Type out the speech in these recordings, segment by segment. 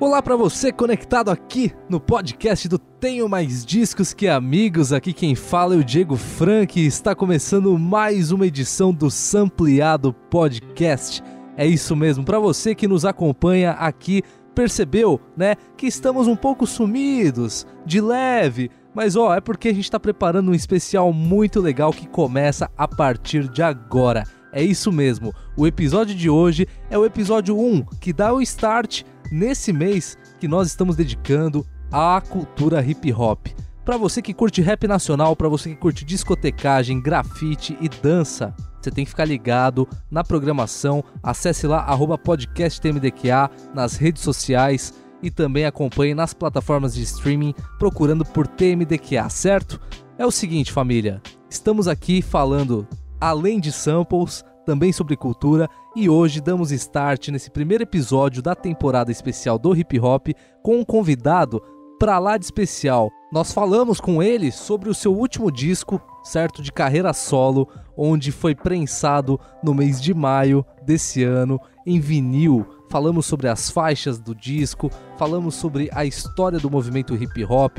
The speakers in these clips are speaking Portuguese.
Olá para você conectado aqui no podcast do Tenho Mais Discos que Amigos. Aqui quem fala é o Diego Frank e está começando mais uma edição do Sampleado Podcast. É isso mesmo, para você que nos acompanha aqui, percebeu, né, que estamos um pouco sumidos, de leve, mas ó, é porque a gente está preparando um especial muito legal que começa a partir de agora. É isso mesmo. O episódio de hoje é o episódio 1, que dá o start nesse mês que nós estamos dedicando à cultura hip hop. Para você que curte rap nacional, para você que curte discotecagem, grafite e dança, você tem que ficar ligado na programação. Acesse lá podcasttmdqa nas redes sociais e também acompanhe nas plataformas de streaming procurando por TMDQA, certo? É o seguinte, família, estamos aqui falando além de samples, também sobre cultura, e hoje damos start nesse primeiro episódio da temporada especial do hip hop com um convidado pra lá de especial. Nós falamos com ele sobre o seu último disco, certo, de carreira solo, onde foi prensado no mês de maio desse ano em vinil. Falamos sobre as faixas do disco, falamos sobre a história do movimento hip hop,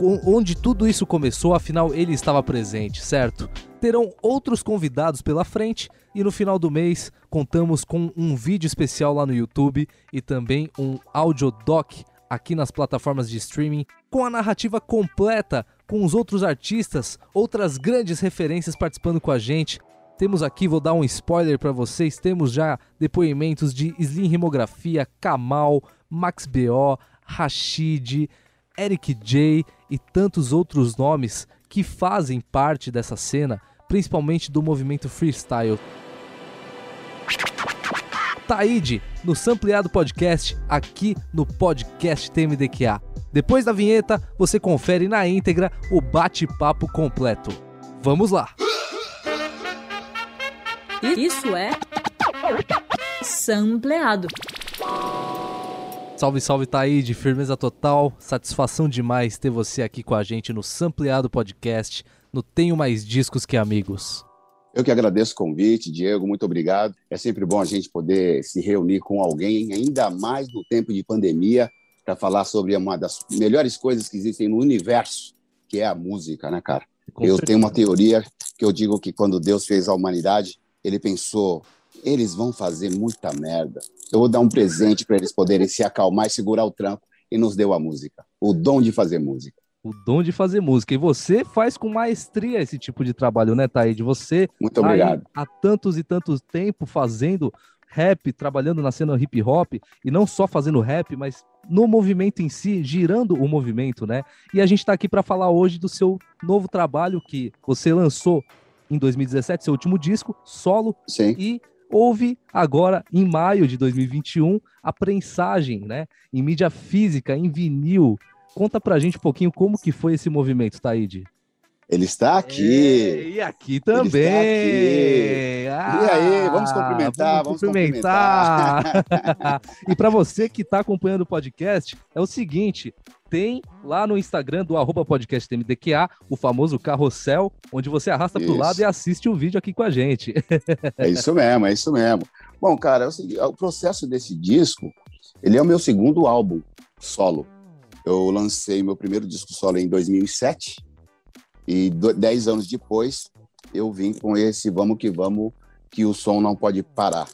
onde tudo isso começou, afinal ele estava presente, certo? Terão outros convidados pela frente e no final do mês contamos com um vídeo especial lá no YouTube e também um audiodoc aqui nas plataformas de streaming com a narrativa completa, com os outros artistas, outras grandes referências participando com a gente. Temos aqui, vou dar um spoiler para vocês, temos já depoimentos de Slim Rimografia, Kamal, Max BO, Rashid, Eric J e tantos outros nomes que fazem parte dessa cena, principalmente do movimento freestyle. Taíde, no Sampleado Podcast, aqui no podcast TMDQA. Depois da vinheta, você confere na íntegra o bate-papo completo. Vamos lá! Isso é sampleado. Salve, salve Taíde, firmeza total, satisfação demais ter você aqui com a gente no Sampleado Podcast, no Tenho Mais Discos Que Amigos. Eu que agradeço o convite, Diego, muito obrigado. É sempre bom a gente poder se reunir com alguém, ainda mais no tempo de pandemia, para falar sobre uma das melhores coisas que existem no universo, que é a música, né, cara? Com eu certeza. tenho uma teoria que eu digo que quando Deus fez a humanidade, ele pensou, eles vão fazer muita merda. Eu vou dar um presente para eles poderem se acalmar e segurar o tranco e nos deu a música, o dom de fazer música. O dom de fazer música. E você faz com maestria esse tipo de trabalho, né, Taíde? Você Muito tá obrigado. há tantos e tantos tempo fazendo rap, trabalhando na cena hip hop, e não só fazendo rap, mas no movimento em si, girando o movimento, né? E a gente está aqui para falar hoje do seu novo trabalho que você lançou em 2017, seu último disco, solo. Sim. E houve agora, em maio de 2021, a prensagem, né? Em mídia física, em vinil. Conta pra gente um pouquinho como que foi esse movimento, Taíde. Ele está aqui. É, e aqui também. Aqui. Ah, e aí, vamos cumprimentar, vamos, vamos cumprimentar. cumprimentar. e para você que está acompanhando o podcast, é o seguinte: tem lá no Instagram do arroba podcastmdqa o famoso carrossel, onde você arrasta para o lado e assiste o vídeo aqui com a gente. é isso mesmo, é isso mesmo. Bom, cara, é o, processo desse disco, ele é o meu segundo álbum solo. Eu lancei meu primeiro disco solo em 2007 e dez anos depois, eu vim com esse Vamos Que Vamos, que o som não pode parar.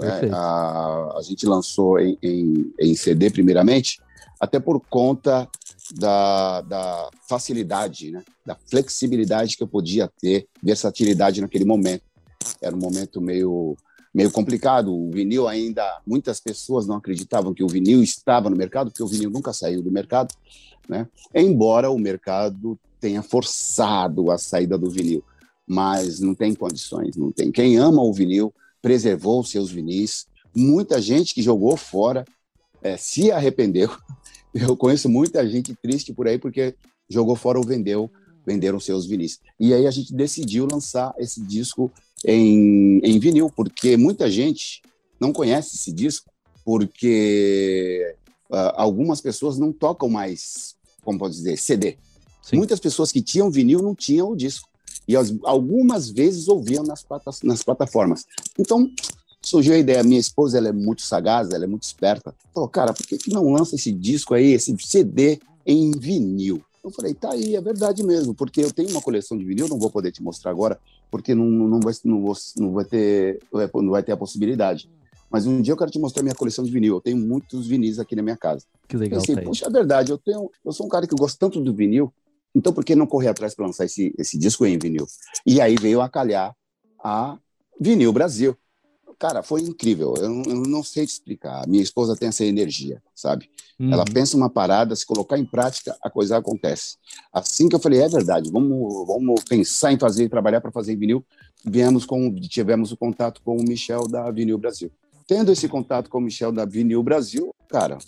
É, a, a, gente lançou em, em, em, CD, primeiramente, até por conta da, da facilidade, né? da flexibilidade que eu podia ter, versatilidade naquele momento. Era um momento meio, meio complicado. O vinil ainda, muitas pessoas não acreditavam que o vinil estava no mercado, porque o vinil nunca saiu do mercado, né? embora o mercado tenha forçado a saída do vinil, mas não tem condições, não tem. Quem ama o vinil preservou seus vinis. Muita gente que jogou fora é, se arrependeu. Eu conheço muita gente triste por aí porque jogou fora ou vendeu, venderam seus vinis. E aí a gente decidiu lançar esse disco em, em vinil, porque muita gente não conhece esse disco, porque uh, algumas pessoas não tocam mais, como pode dizer, CD. Sim. Muitas pessoas que tinham vinil não tinham o disco. E as, algumas vezes ouviam nas, nas plataformas. Então, surgiu a ideia. Minha esposa ela é muito sagaz, ela é muito esperta. Falou, cara, por que, que não lança esse disco aí, esse CD em vinil? Eu falei, tá aí, é verdade mesmo, porque eu tenho uma coleção de vinil, não vou poder te mostrar agora, porque não, não, vai, não, não, vai ter, não vai ter a possibilidade. Mas um dia eu quero te mostrar minha coleção de vinil. Eu tenho muitos vinis aqui na minha casa. Que legal. Assim, puxa, é verdade, eu tenho, eu sou um cara que gosta tanto do vinil, então por que não correr atrás para lançar esse, esse disco em vinil? E aí veio a calhar a Vinil Brasil. Cara, foi incrível. Eu não, eu não sei te explicar. A minha esposa tem essa energia, sabe? Uhum. Ela pensa uma parada, se colocar em prática, a coisa acontece. Assim que eu falei, é verdade, vamos, vamos pensar em fazer, trabalhar para fazer vinil, viemos com, tivemos o contato com o Michel da Vinil Brasil. Tendo esse contato com o Michel da Vinil Brasil, cara,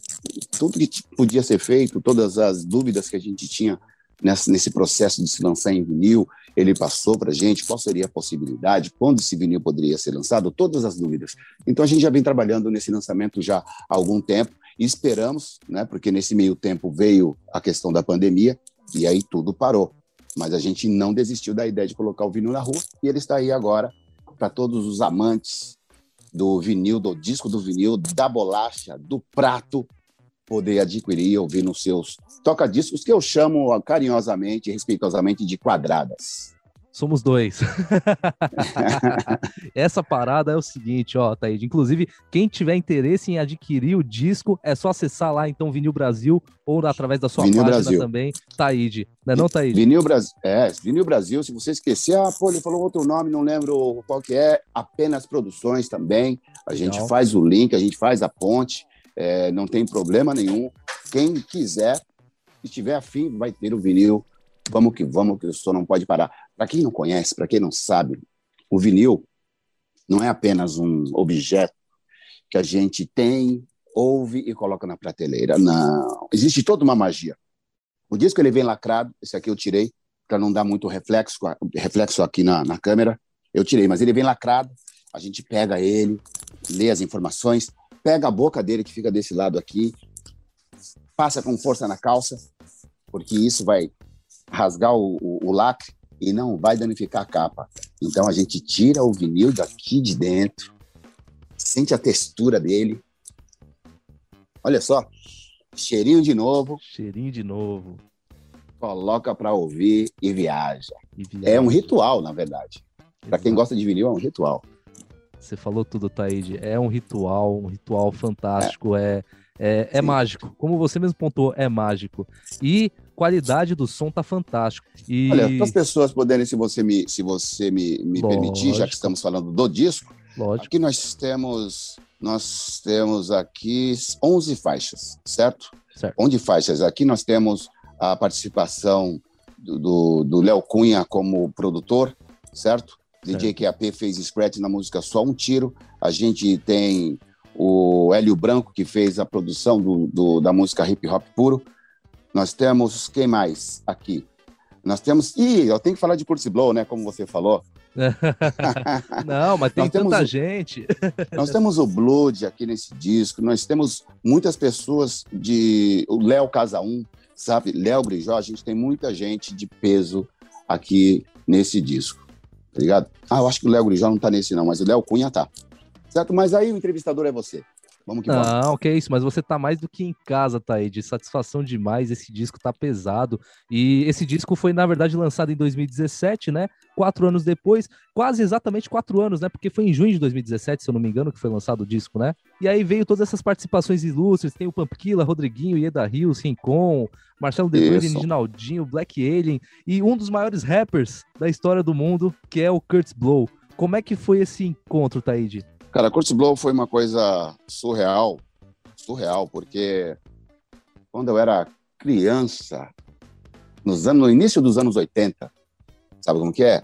tudo que podia ser feito, todas as dúvidas que a gente tinha nesse, nesse processo de se lançar em vinil, ele passou para a gente qual seria a possibilidade, quando esse vinil poderia ser lançado, todas as dúvidas. Então a gente já vem trabalhando nesse lançamento já há algum tempo e esperamos, né, porque nesse meio tempo veio a questão da pandemia e aí tudo parou. Mas a gente não desistiu da ideia de colocar o vinil na rua e ele está aí agora para todos os amantes do vinil, do disco do vinil, da bolacha, do prato, poder adquirir e ouvir nos seus toca-discos, que eu chamo carinhosamente e respeitosamente de quadradas. Somos dois. Essa parada é o seguinte, ó, Taíde. Inclusive, quem tiver interesse em adquirir o disco, é só acessar lá, então, Vinil Brasil, ou através da sua Vinil página Brasil. também, Taíde. Não é não, Taíde? Vinil Brasil, é, Vinil Brasil, se você esquecer, ah, pô, ele falou outro nome, não lembro qual que é, apenas produções também. A Legal. gente faz o link, a gente faz a ponte é, não tem problema nenhum. Quem quiser, se tiver afim, vai ter o vinil. Vamos que vamos, que o som não pode parar. Para quem não conhece, para quem não sabe, o vinil não é apenas um objeto que a gente tem, ouve e coloca na prateleira. Não. Existe toda uma magia. O disco ele vem lacrado, esse aqui eu tirei para não dar muito reflexo, reflexo aqui na, na câmera. Eu tirei, mas ele vem lacrado. A gente pega ele, lê as informações, pega a boca dele que fica desse lado aqui, passa com força na calça, porque isso vai rasgar o, o, o lacre e não vai danificar a capa. Então a gente tira o vinil daqui de dentro, sente a textura dele. Olha só, cheirinho de novo. Cheirinho de novo. Coloca para ouvir e viaja. e viaja. É um ritual, na verdade. Para quem gosta de vinil, é um ritual. Você falou tudo, Taíde. É um ritual, um ritual fantástico, é, é, é mágico. Como você mesmo pontuou, é mágico. E qualidade do som tá fantástico. E... Olha, para as pessoas poderem, se você me, se você me, me permitir, já que estamos falando do disco, Lógico. aqui nós temos nós temos aqui 11 faixas, certo? certo. 11 faixas. Aqui nós temos a participação do Léo Cunha como produtor, certo? DJ QAP fez scratch na música Só um Tiro. A gente tem o Hélio Branco, que fez a produção do, do, da música hip hop puro. Nós temos quem mais aqui? Nós temos. Ih, eu tenho que falar de Curtis Blow, né? Como você falou. Não, mas tem tanta gente. nós temos o Blood aqui nesse disco, nós temos muitas pessoas de. O Léo Casa 1, sabe? Léo Brijó, a gente tem muita gente de peso aqui nesse disco tá ligado? Ah, eu acho que o Léo Grijó não tá nesse não, mas o Léo Cunha tá. Certo? Mas aí o entrevistador é você. Vamos que vamos. Não, que isso, mas você tá mais do que em casa, tá aí, de satisfação demais, esse disco tá pesado, e esse disco foi, na verdade, lançado em 2017, né, quatro anos depois, quase exatamente quatro anos, né, porque foi em junho de 2017, se eu não me engano, que foi lançado o disco, né, e aí veio todas essas participações ilustres, tem o Pampquila, Rodriguinho, Ieda Rios, Rincon, Marcelo De Bruyne, Reginaldinho, Black Alien, e um dos maiores rappers da história do mundo, que é o Kurtz Blow. Como é que foi esse encontro, Taíde? Cara, Curtis Blow foi uma coisa surreal, surreal, porque quando eu era criança, nos anos, no início dos anos 80, sabe como que é?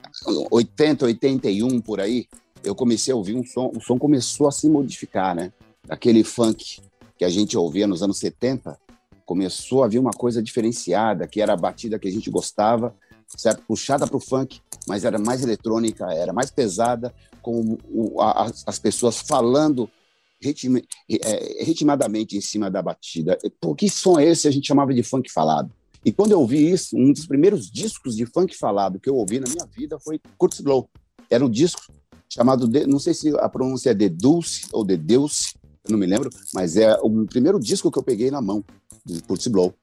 80, 81 por aí, eu comecei a ouvir um som, o som começou a se modificar, né? Aquele funk que a gente ouvia nos anos 70, começou a vir uma coisa diferenciada, que era a batida que a gente gostava, certo? Puxada para o funk, mas era mais eletrônica, era mais pesada, com o, a, as pessoas falando ritmi, é, ritmadamente em cima da batida. Pô, que som é esse? A gente chamava de funk falado. E quando eu ouvi isso, um dos primeiros discos de funk falado que eu ouvi na minha vida foi Kurtz Blow. Era um disco chamado, de, não sei se a pronúncia é de Dulce ou de Deus, eu não me lembro, mas é o primeiro disco que eu peguei na mão, de Curtis Blow.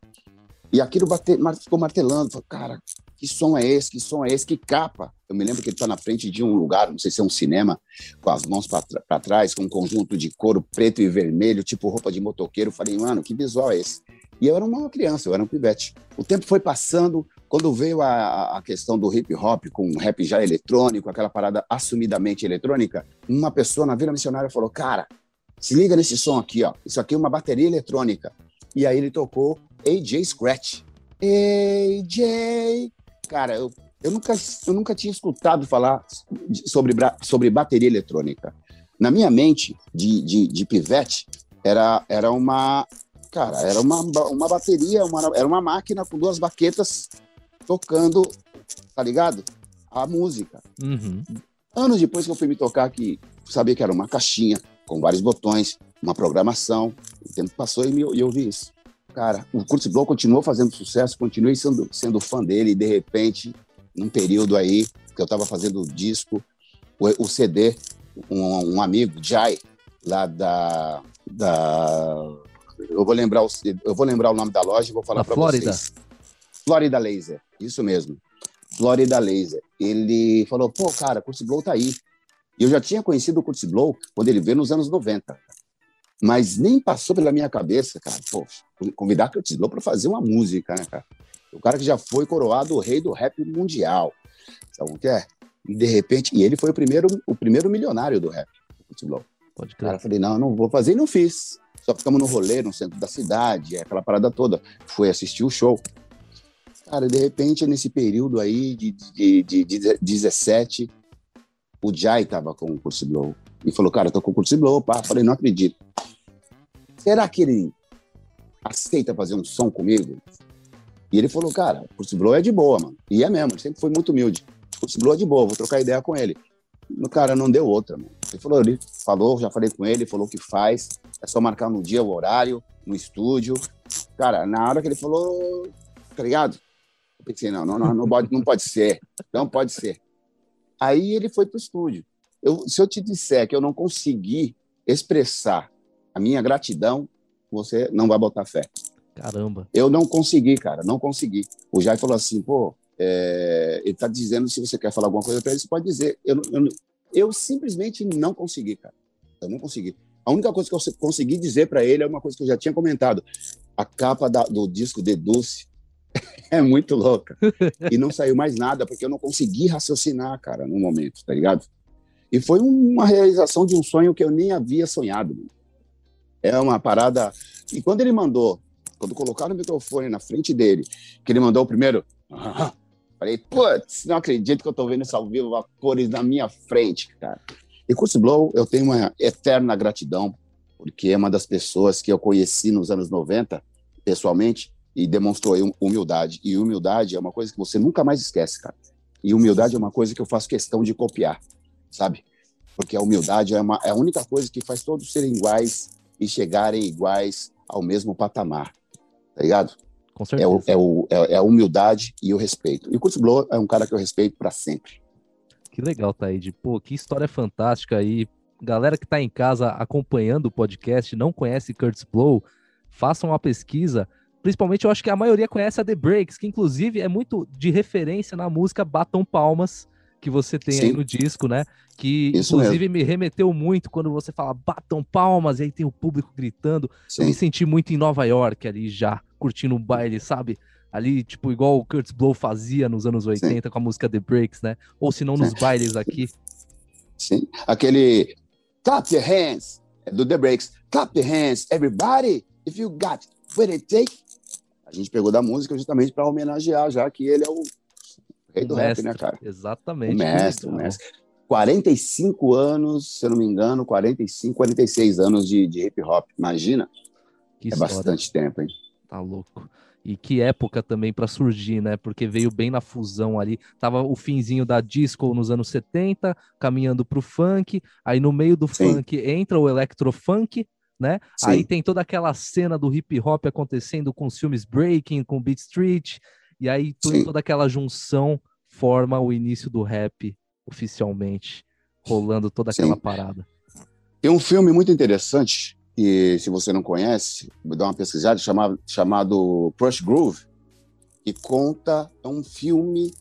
E aquilo bate, ficou martelando, falei, cara, que som é esse? Que som é esse? Que capa? Eu me lembro que ele está na frente de um lugar, não sei se é um cinema, com as mãos para trás, com um conjunto de couro preto e vermelho, tipo roupa de motoqueiro. Falei, mano, que visual é esse? E eu era uma criança, eu era um pivete. O tempo foi passando, quando veio a, a questão do hip hop, com rap já eletrônico, aquela parada assumidamente eletrônica, uma pessoa na Vila Missionária falou: Cara, se liga nesse som aqui, ó. Isso aqui é uma bateria eletrônica. E aí ele tocou AJ Scratch. AJ Cara, eu, eu, nunca, eu nunca tinha escutado falar sobre, sobre bateria eletrônica. Na minha mente, de, de, de pivete, era, era uma. Cara, era uma, uma bateria, uma, era uma máquina com duas baquetas tocando, tá ligado? A música. Uhum. Anos depois que eu fui me tocar, que sabia que era uma caixinha com vários botões, uma programação. O tempo passou e, me, e eu vi isso cara, o Curtis Blow continuou fazendo sucesso, continuei sendo, sendo fã dele, e de repente, num período aí que eu estava fazendo o disco, o, o CD, um, um, amigo, Jai, lá da, da eu vou lembrar o, eu vou lembrar o nome da loja e vou falar para vocês. Florida Laser, isso mesmo. Florida Laser. Ele falou, pô, cara, Curtis Blow tá aí. E eu já tinha conhecido o Curtis Blow quando ele veio nos anos 90. Mas nem passou pela minha cabeça, cara, pô, convidar Curtis Blow para fazer uma música, né, cara? O cara que já foi coroado o rei do rap mundial. Sabe o que é? E de repente, e ele foi o primeiro, o primeiro milionário do rap, Curtis Blow. Pode crer. Cara, eu falei, não, não vou fazer e não fiz. Só ficamos no rolê, no centro da cidade, aquela parada toda. Fui assistir o show. Cara, de repente, nesse período aí de, de, de, de 17, o Jai tava com o Curtis Blow. E falou, cara, eu tô com o Curtis Blow, pá. Falei, não acredito. Será que ele aceita fazer um som comigo? E ele falou, cara, o Curtis Blow é de boa, mano. E é mesmo, ele sempre foi muito humilde. O Curtis Blow é de boa, vou trocar ideia com ele. O cara não deu outra, mano. Ele falou, ele falou, já falei com ele, falou que faz. É só marcar no dia o horário, no estúdio. Cara, na hora que ele falou, tá ligado? Eu pensei, não, não, não, não pode, não pode ser. Não pode ser. Aí ele foi pro estúdio. Eu, se eu te disser que eu não consegui expressar a minha gratidão, você não vai botar fé. Caramba. Eu não consegui, cara, não consegui. O Jair falou assim, pô, é, ele tá dizendo se você quer falar alguma coisa para ele, você pode dizer. Eu, eu, eu, simplesmente não consegui, cara. Eu não consegui. A única coisa que eu consegui dizer para ele é uma coisa que eu já tinha comentado. A capa da, do disco de Dulce é muito louca. e não saiu mais nada, porque eu não consegui raciocinar, cara, no momento, tá ligado? E foi uma realização de um sonho que eu nem havia sonhado. É uma parada. E quando ele mandou, quando colocaram o microfone na frente dele, que ele mandou o primeiro. falei, putz, não acredito que eu tô vendo isso ao vivo, a cores na minha frente, cara. E Curtis Blow, eu tenho uma eterna gratidão, porque é uma das pessoas que eu conheci nos anos 90, pessoalmente, e demonstrou humildade. E humildade é uma coisa que você nunca mais esquece, cara. E humildade é uma coisa que eu faço questão de copiar, sabe? Porque a humildade é, uma, é a única coisa que faz todos serem iguais e chegarem iguais ao mesmo patamar, tá ligado? Com certeza. É, o, é, o, é, é a humildade e o respeito. E o Curtis Blow é um cara que eu respeito para sempre. Que legal, Taíde. Pô, que história fantástica aí. Galera que tá em casa acompanhando o podcast, não conhece Curtis Blow, façam uma pesquisa. Principalmente, eu acho que a maioria conhece a The Breaks, que inclusive é muito de referência na música Batam Palmas, que você tem Sim. aí no disco, né? Que Isso inclusive mesmo. me remeteu muito quando você fala batam palmas e aí tem o público gritando. Sim. Eu me senti muito em Nova York ali já, curtindo o baile, sabe? Ali, tipo, igual o Kurtz Blow fazia nos anos 80 Sim. com a música The Breaks, né? Ou se não nos bailes aqui. Sim, aquele clap your hands do The Breaks. Clap your hands, everybody, if you got what it take. A gente pegou da música justamente para homenagear, já que ele é o rei do mestre, rap, né, cara? Exatamente. O mestre, o mestre. 45 anos, se eu não me engano, 45, 46 anos de, de hip hop. Imagina? Que é história. bastante tempo, hein? Tá louco. E que época também para surgir, né? Porque veio bem na fusão ali. Tava o finzinho da disco nos anos 70, caminhando pro funk. Aí no meio do Sim. funk entra o electrofunk, né? Sim. Aí tem toda aquela cena do hip hop acontecendo com os filmes Breaking, com Beat Street. E aí toda aquela junção forma o início do rap oficialmente. rolando toda aquela Sim. parada. Tem um filme muito interessante, que se você não conhece, dá uma pesquisada, chamado, chamado Crush Groove, que conta, é um filme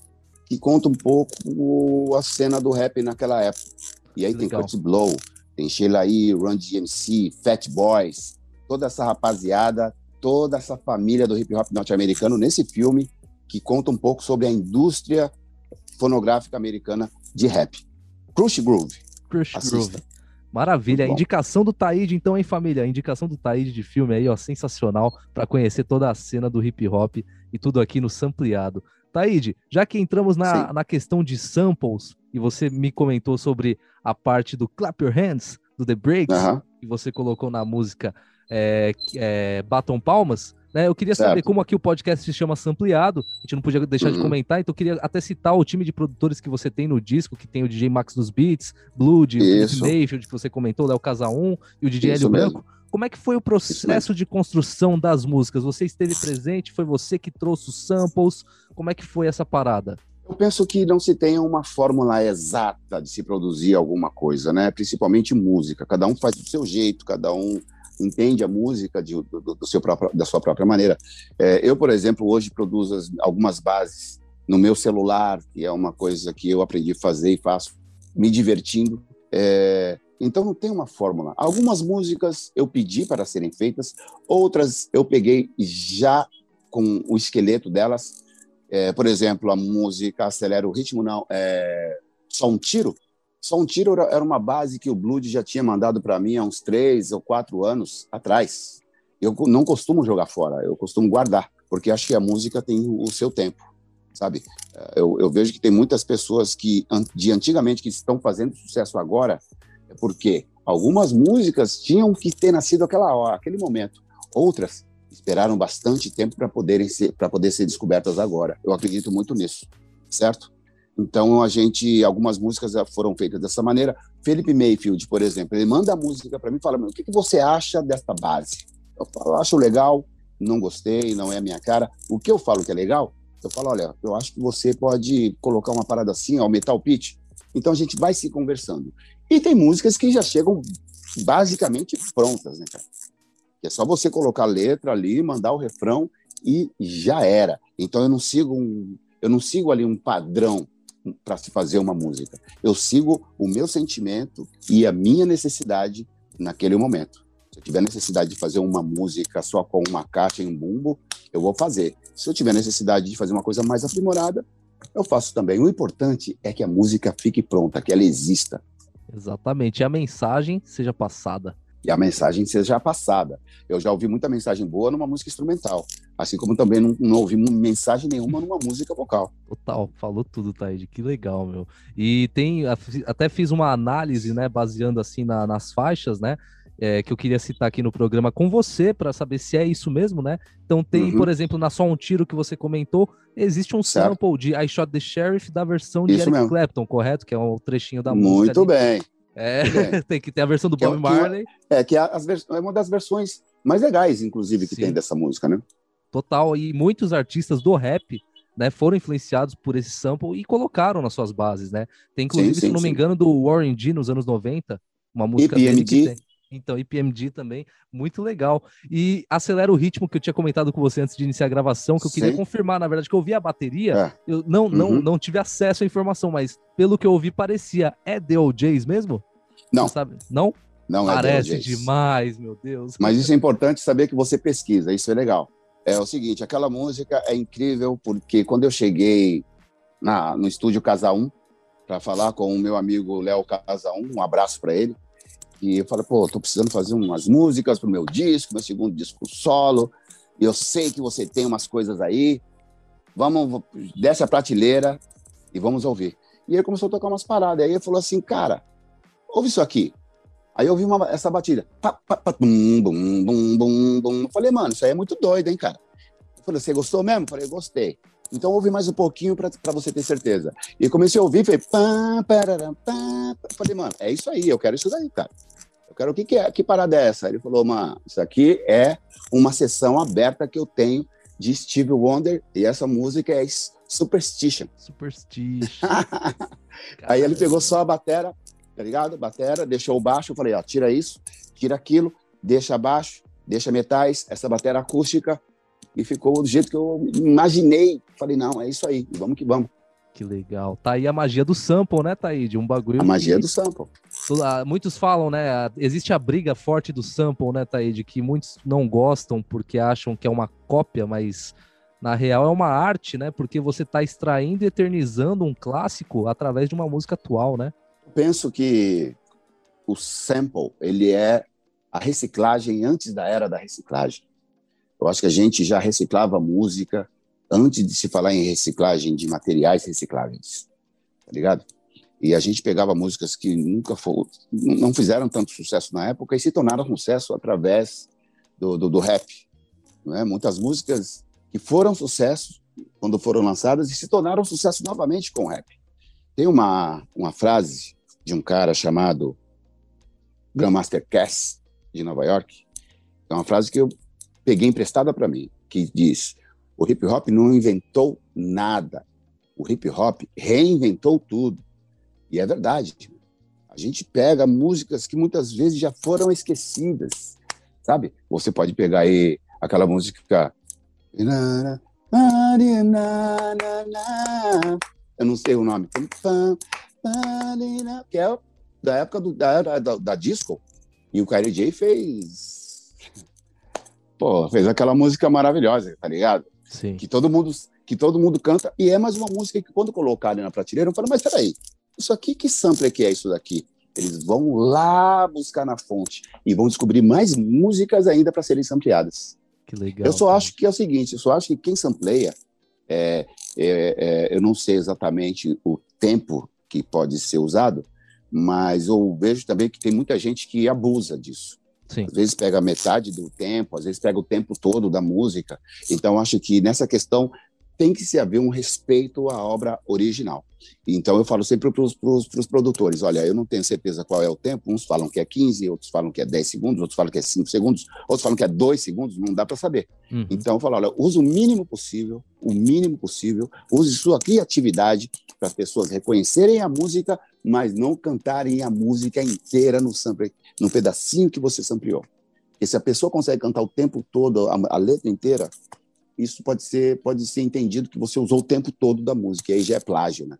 que conta um pouco a cena do rap naquela época. E aí Legal. tem Kurt Blow, tem Sheila E., Run DMC, Fat Boys, toda essa rapaziada, toda essa família do hip hop norte-americano nesse filme que conta um pouco sobre a indústria fonográfica americana de rap. Crush Groove. Crush Assista. Groove. Maravilha. Indicação do Taíde, então, hein, família? A indicação do Taíde de filme aí, ó, sensacional para conhecer toda a cena do hip hop e tudo aqui no Sampleado. Taíde, já que entramos na, na questão de samples e você me comentou sobre a parte do Clap Your Hands, do The Breaks, uh -huh. que você colocou na música é, é, Batom Palmas, né? Eu queria certo. saber como aqui o podcast se chama Sampleado, a gente não podia deixar uhum. de comentar, então eu queria até citar o time de produtores que você tem no disco, que tem o DJ Max dos Beats, Blood, Mayfield, que você comentou, Léo Casa 1 e o DJ Isso Hélio Branco. Como é que foi o processo de construção das músicas? Você esteve presente? Foi você que trouxe os samples? Como é que foi essa parada? Eu penso que não se tem uma fórmula exata de se produzir alguma coisa, né? Principalmente música. Cada um faz do seu jeito, cada um entende a música de, do, do, seu próprio, da sua própria maneira. É, eu, por exemplo, hoje produzo as, algumas bases no meu celular, que é uma coisa que eu aprendi a fazer e faço me divertindo. É, então não tem uma fórmula. Algumas músicas eu pedi para serem feitas, outras eu peguei já com o esqueleto delas. É, por exemplo, a música Acelera o Ritmo, não, é, Só um Tiro, só um tiro era uma base que o Blood já tinha mandado para mim há uns três ou quatro anos atrás. Eu não costumo jogar fora, eu costumo guardar, porque acho que a música tem o seu tempo, sabe? É, eu, eu vejo que tem muitas pessoas que de antigamente que estão fazendo sucesso agora, é porque algumas músicas tinham que ter nascido aquela hora, aquele momento. Outras esperaram bastante tempo para poderem para poder ser descobertas agora. Eu acredito muito nisso, certo? Então a gente, algumas músicas foram feitas dessa maneira. Felipe Mayfield, por exemplo, ele manda a música para mim e fala: o que, que você acha desta base? Eu falo, acho legal, não gostei, não é a minha cara. O que eu falo que é legal, eu falo, olha, eu acho que você pode colocar uma parada assim, aumentar o pitch. Então a gente vai se conversando. E tem músicas que já chegam basicamente prontas, né, cara? É só você colocar a letra ali, mandar o refrão e já era. Então eu não sigo um, eu não sigo ali um padrão para se fazer uma música. Eu sigo o meu sentimento e a minha necessidade naquele momento. Se eu tiver necessidade de fazer uma música só com uma caixa e um bumbo, eu vou fazer. Se eu tiver necessidade de fazer uma coisa mais aprimorada, eu faço também. O importante é que a música fique pronta, que ela exista. Exatamente. E a mensagem seja passada e a mensagem seja passada. Eu já ouvi muita mensagem boa numa música instrumental, assim como também não, não ouvi mensagem nenhuma numa música vocal. Total, falou tudo, Taide, que legal, meu. E tem, até fiz uma análise, né, baseando assim na, nas faixas, né, é, que eu queria citar aqui no programa com você para saber se é isso mesmo, né? Então tem, uhum. por exemplo, na Só Um Tiro que você comentou, existe um certo. sample de I Shot the Sheriff da versão de isso Eric mesmo. Clapton, correto? Que é um trechinho da Muito música. Muito bem. É, tem que ter a versão do é Bob é, Marley. é, que é, é uma das versões mais legais, inclusive, que Sim. tem dessa música, né? Total, e muitos artistas do rap né, foram influenciados por esse sample e colocaram nas suas bases, né? Tem inclusive, sim, sim, se não me engano, do Warren G nos anos 90, uma música dele que tem. Então, IPMD também, muito legal. E acelera o ritmo que eu tinha comentado com você antes de iniciar a gravação, que eu queria Sim. confirmar, na verdade, que eu ouvi a bateria, é. eu não, uhum. não, não tive acesso à informação, mas pelo que eu ouvi, parecia. É The OJs mesmo? Não. sabe? Não? Não é Parece demais, meu Deus. Mas isso é importante saber que você pesquisa, isso é legal. É o seguinte, aquela música é incrível porque quando eu cheguei na, no estúdio Casa 1 para falar com o meu amigo Léo Casa 1, um abraço para ele, e eu falei, pô, tô precisando fazer umas músicas pro meu disco, meu segundo disco solo. Eu sei que você tem umas coisas aí. Vamos, desce a prateleira e vamos ouvir. E ele começou a tocar umas paradas. Aí ele falou assim, cara, ouve isso aqui. Aí eu ouvi uma, essa batida. Pá, pá, pá, bum, bum, bum, bum, bum. Eu falei, mano, isso aí é muito doido, hein, cara? Eu falei, você gostou mesmo? Eu falei, gostei. Então ouve mais um pouquinho para você ter certeza. E comecei a ouvir, falei, pá, pararam, pá. Falei, mano, é isso aí, eu quero isso daí, cara. Quero o que, que é, que parada é essa? Ele falou, mano, isso aqui é uma sessão aberta que eu tenho de Steve Wonder e essa música é Superstition. Superstition. aí ele pegou só a batera, tá ligado? Batera, deixou o baixo, eu falei, ó, tira isso, tira aquilo, deixa abaixo, deixa metais, essa bateria acústica, e ficou do jeito que eu imaginei. Falei, não, é isso aí, vamos que vamos. Que legal. Tá aí a magia do sample, né, Taíde? Um bagulho. A magia que... do sample. Muitos falam, né? Existe a briga forte do sample, né, Taíde? Que muitos não gostam porque acham que é uma cópia, mas na real é uma arte, né? Porque você está extraindo e eternizando um clássico através de uma música atual, né? Eu penso que o sample, ele é a reciclagem antes da era da reciclagem. Eu acho que a gente já reciclava música antes de se falar em reciclagem de materiais recicláveis, tá ligado? E a gente pegava músicas que nunca foram, não fizeram tanto sucesso na época e se tornaram sucesso através do, do, do rap. Né? Muitas músicas que foram sucesso quando foram lançadas e se tornaram sucesso novamente com o rap. Tem uma, uma frase de um cara chamado Grandmaster Cass, de Nova York, é uma frase que eu peguei emprestada para mim, que diz: o hip hop não inventou nada. O hip hop reinventou tudo. E é verdade. A gente pega músicas que muitas vezes já foram esquecidas, sabe? Você pode pegar aí aquela música. Eu não sei o nome. Que é da época do, da, da, da disco. E o Kyrie J fez. Pô, fez aquela música maravilhosa, tá ligado? Sim. Que todo mundo que todo mundo canta, e é mais uma música que quando colocar ali na prateleira, eu falo, mas peraí, isso aqui, que sample que é isso daqui? Eles vão lá buscar na fonte e vão descobrir mais músicas ainda para serem sampleadas. Que legal. Eu só cara. acho que é o seguinte, eu só acho que quem sampleia, é, é, é, eu não sei exatamente o tempo que pode ser usado, mas eu vejo também que tem muita gente que abusa disso. Sim. Às vezes pega metade do tempo, às vezes pega o tempo todo da música. Então, acho que nessa questão tem que se haver um respeito à obra original. Então, eu falo sempre para os produtores: olha, eu não tenho certeza qual é o tempo. Uns falam que é 15, outros falam que é 10 segundos, outros falam que é 5 segundos, outros falam que é 2 segundos, não dá para saber. Uhum. Então, eu falo: olha, use o mínimo possível, o mínimo possível, use sua criatividade para as pessoas reconhecerem a música, mas não cantarem a música inteira no sample, no pedacinho que você sampleou. Porque se a pessoa consegue cantar o tempo todo, a, a letra inteira, isso pode ser, pode ser entendido que você usou o tempo todo da música, e aí já é plágio, né?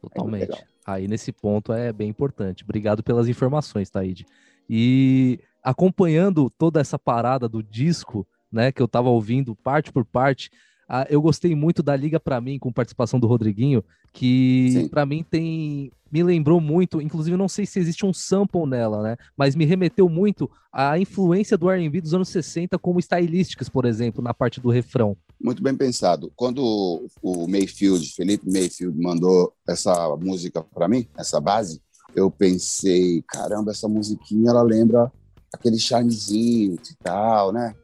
Totalmente. É aí nesse ponto é bem importante. Obrigado pelas informações, Taíde. E acompanhando toda essa parada do disco, né, que eu tava ouvindo parte por parte, ah, eu gostei muito da Liga para mim, com participação do Rodriguinho, que para mim tem. Me lembrou muito, inclusive não sei se existe um sample nela, né? Mas me remeteu muito à influência do RB dos anos 60 como stylísticas, por exemplo, na parte do refrão. Muito bem pensado. Quando o Mayfield, Felipe Mayfield, mandou essa música para mim, essa base, eu pensei, caramba, essa musiquinha ela lembra aquele charmezinho e tal, né?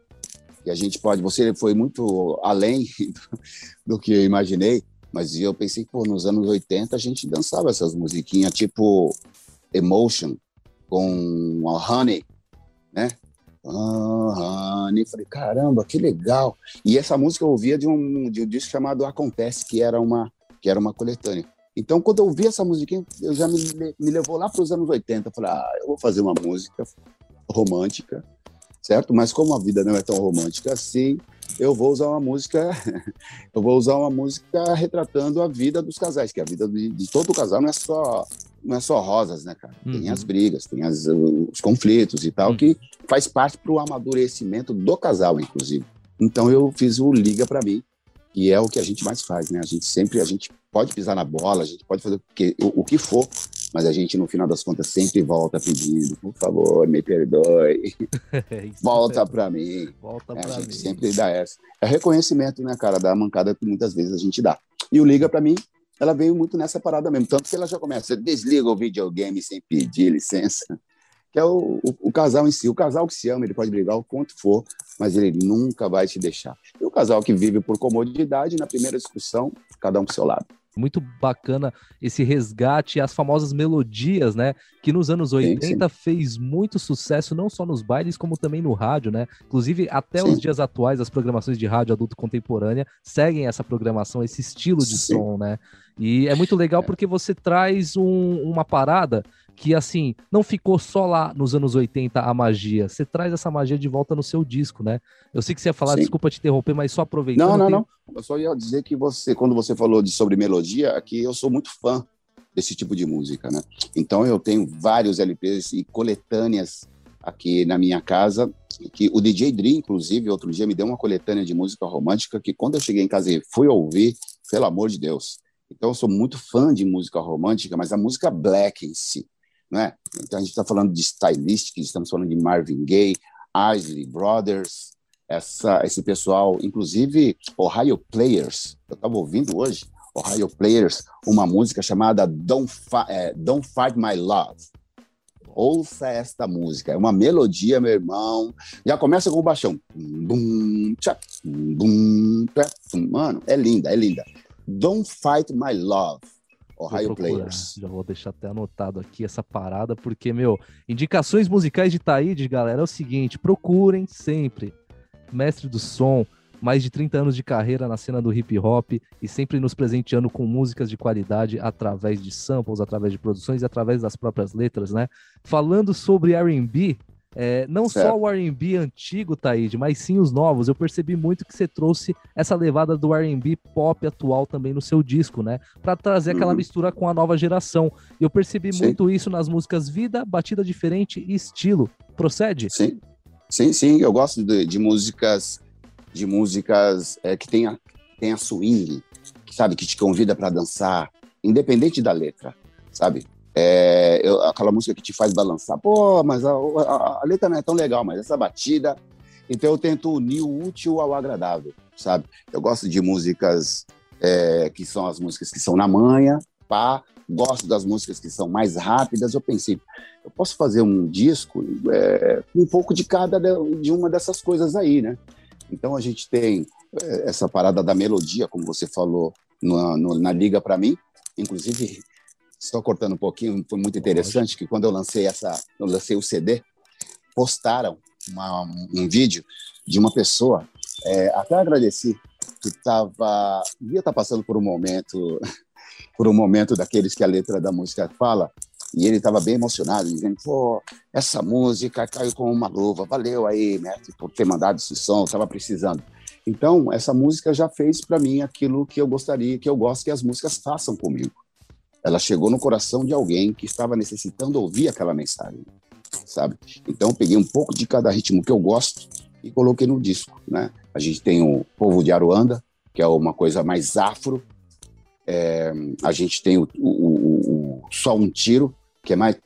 E a gente pode. Você foi muito além do que eu imaginei, mas eu pensei, pô, nos anos 80 a gente dançava essas musiquinhas tipo Emotion com a Honey, né? Ah, Honey. Falei, caramba, que legal. E essa música eu ouvia de um, de um disco chamado Acontece, que era uma, que era uma coletânea. Então, quando eu ouvi essa musiquinha, eu já me, me levou lá para os anos 80. falei, ah, eu vou fazer uma música romântica certo? Mas como a vida não é tão romântica assim, eu vou usar uma música, eu vou usar uma música retratando a vida dos casais, que a vida de, de todo casal não é só não é só rosas, né, cara? Uhum. Tem as brigas, tem as, os conflitos e tal, uhum. que faz parte para o amadurecimento do casal, inclusive. Então eu fiz o Liga para mim, e é o que a gente mais faz, né? A gente sempre, a gente pode pisar na bola, a gente pode fazer o que, o, o que for, mas a gente, no final das contas, sempre volta pedindo, por favor, me perdoe, volta para mim. Volta é, para mim. A gente sempre dá essa. É reconhecimento, né, cara, da mancada que muitas vezes a gente dá. E o Liga para mim, ela veio muito nessa parada mesmo, tanto que ela já começa, desliga o videogame sem pedir licença, que é o, o, o, casal em si. O casal que se ama, ele pode brigar o quanto for, mas ele nunca vai te deixar. E o casal que vive por comodidade, na primeira discussão, cada um pro seu lado muito bacana esse resgate, as famosas melodias, né? Que nos anos 80 sim, sim. fez muito sucesso, não só nos bailes, como também no rádio, né? Inclusive, até sim. os dias atuais, as programações de rádio adulto contemporânea seguem essa programação, esse estilo de som, né? E é muito legal é. porque você traz um, uma parada que assim, não ficou só lá nos anos 80 a magia. Você traz essa magia de volta no seu disco, né? Eu sei que você ia falar, Sim. desculpa te interromper, mas só aproveitando. Não, não, tem... não. Eu só ia dizer que você, quando você falou de sobre melodia, aqui eu sou muito fã desse tipo de música, né? Então eu tenho vários LPs e coletâneas aqui na minha casa, que o DJ Dri, inclusive, outro dia me deu uma coletânea de música romântica que quando eu cheguei em casa e fui ouvir, pelo amor de Deus. Então eu sou muito fã de música romântica, mas a música black em si, né? Então a gente está falando de Stylistic, estamos falando de Marvin Gaye, Isley Brothers, essa, esse pessoal, inclusive Ohio Players, eu estava ouvindo hoje, Ohio Players, uma música chamada Don't, Fi é, Don't Fight My Love. Ouça esta música, é uma melodia, meu irmão. Já começa com o baixão. Mano, é linda, é linda. Don't Fight My Love. Ohio Players. Já vou deixar até anotado aqui essa parada, porque, meu, indicações musicais de Taíde, galera, é o seguinte: procurem sempre. Mestre do som, mais de 30 anos de carreira na cena do hip hop e sempre nos presenteando com músicas de qualidade através de samples, através de produções e através das próprias letras, né? Falando sobre R&B, é, não certo. só o R&B antigo, Taíde, mas sim os novos. Eu percebi muito que você trouxe essa levada do R&B pop atual também no seu disco, né? Para trazer aquela uhum. mistura com a nova geração. Eu percebi sim. muito isso nas músicas Vida, Batida Diferente e Estilo. Procede? Sim, sim, sim. Eu gosto de, de músicas de músicas é, que tenha, tenha swing, que, sabe, que te convida para dançar, independente da letra, sabe? É, eu, aquela música que te faz balançar. Pô, mas a, a, a, letra não é tão legal, mas essa batida. Então eu tento unir o útil ao agradável, sabe? Eu gosto de músicas é, que são as músicas que são na manha, pá. Gosto das músicas que são mais rápidas. Eu pensei, eu posso fazer um disco é, um pouco de cada de uma dessas coisas aí, né? Então a gente tem é, essa parada da melodia, como você falou no, na liga para mim. Inclusive, só cortando um pouquinho, foi muito interessante que quando eu lancei essa, eu lancei o CD, postaram uma, um vídeo de uma pessoa, é, até agradeci, que estava, devia estar tá passando por um momento, por um momento daqueles que a letra da música fala, e ele estava bem emocionado, dizendo: pô, essa música caiu com uma luva, valeu aí, mestre, por ter mandado esse som, estava precisando. Então, essa música já fez para mim aquilo que eu gostaria, que eu gosto que as músicas façam comigo. Ela chegou no coração de alguém que estava necessitando ouvir aquela mensagem, sabe? Então, peguei um pouco de cada ritmo que eu gosto e coloquei no disco, né? A gente tem o Povo de Aruanda, que é uma coisa mais afro. É, a gente tem o, o, o, o Só um Tiro, que é mais.